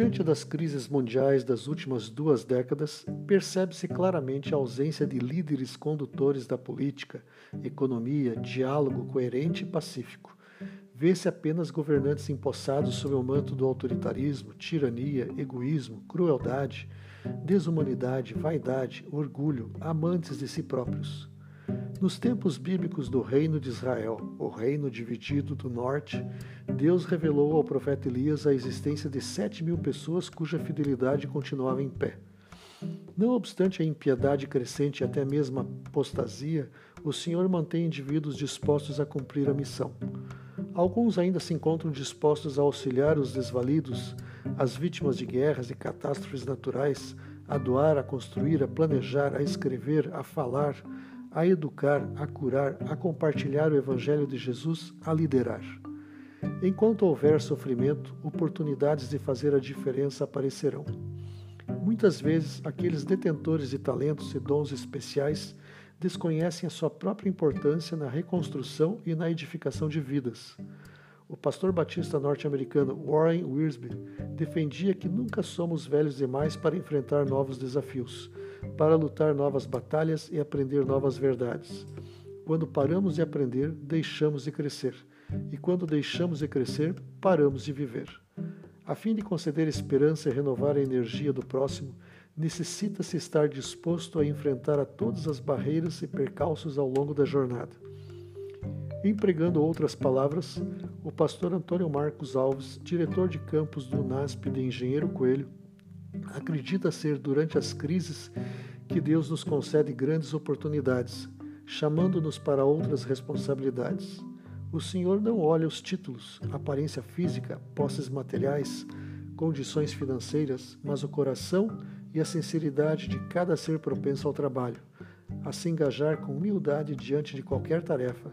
Diante das crises mundiais das últimas duas décadas, percebe-se claramente a ausência de líderes condutores da política, economia, diálogo coerente e pacífico. Vê-se apenas governantes empossados sob o manto do autoritarismo, tirania, egoísmo, crueldade, desumanidade, vaidade, orgulho, amantes de si próprios. Nos tempos bíblicos do reino de Israel, o reino dividido do norte, Deus revelou ao profeta Elias a existência de sete mil pessoas cuja fidelidade continuava em pé. Não obstante a impiedade crescente e até mesmo a apostasia, o Senhor mantém indivíduos dispostos a cumprir a missão. Alguns ainda se encontram dispostos a auxiliar os desvalidos, as vítimas de guerras e catástrofes naturais, a doar, a construir, a planejar, a escrever, a falar, a educar, a curar, a compartilhar o Evangelho de Jesus, a liderar. Enquanto houver sofrimento, oportunidades de fazer a diferença aparecerão. Muitas vezes, aqueles detentores de talentos e dons especiais desconhecem a sua própria importância na reconstrução e na edificação de vidas. O pastor batista norte-americano Warren Wiersbe defendia que nunca somos velhos demais para enfrentar novos desafios, para lutar novas batalhas e aprender novas verdades. Quando paramos de aprender, deixamos de crescer, e quando deixamos de crescer, paramos de viver. A fim de conceder esperança e renovar a energia do próximo, necessita-se estar disposto a enfrentar a todas as barreiras e percalços ao longo da jornada. Empregando outras palavras, o pastor Antônio Marcos Alves, diretor de campus do NASP de Engenheiro Coelho, acredita ser durante as crises que Deus nos concede grandes oportunidades, chamando-nos para outras responsabilidades. O Senhor não olha os títulos, aparência física, posses materiais, condições financeiras, mas o coração e a sinceridade de cada ser propenso ao trabalho, a se engajar com humildade diante de qualquer tarefa,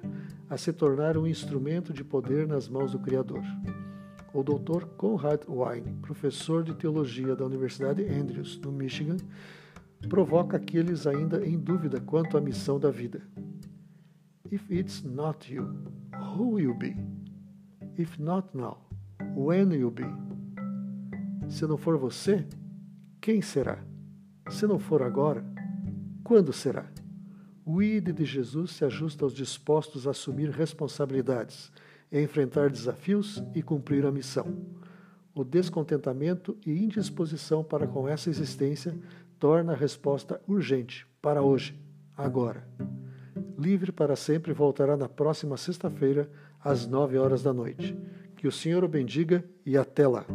a se tornar um instrumento de poder nas mãos do Criador. O Dr. Conrad Wine, professor de teologia da Universidade Andrews, no Michigan, provoca aqueles ainda em dúvida quanto à missão da vida. If it's not you, who will be? If not now, when will be? Se não for você, quem será? Se não for agora, quando será? O ID de Jesus se ajusta aos dispostos a assumir responsabilidades, enfrentar desafios e cumprir a missão. O descontentamento e indisposição para com essa existência torna a resposta urgente para hoje, agora. Livre para sempre voltará na próxima sexta-feira, às nove horas da noite. Que o Senhor o bendiga e até lá.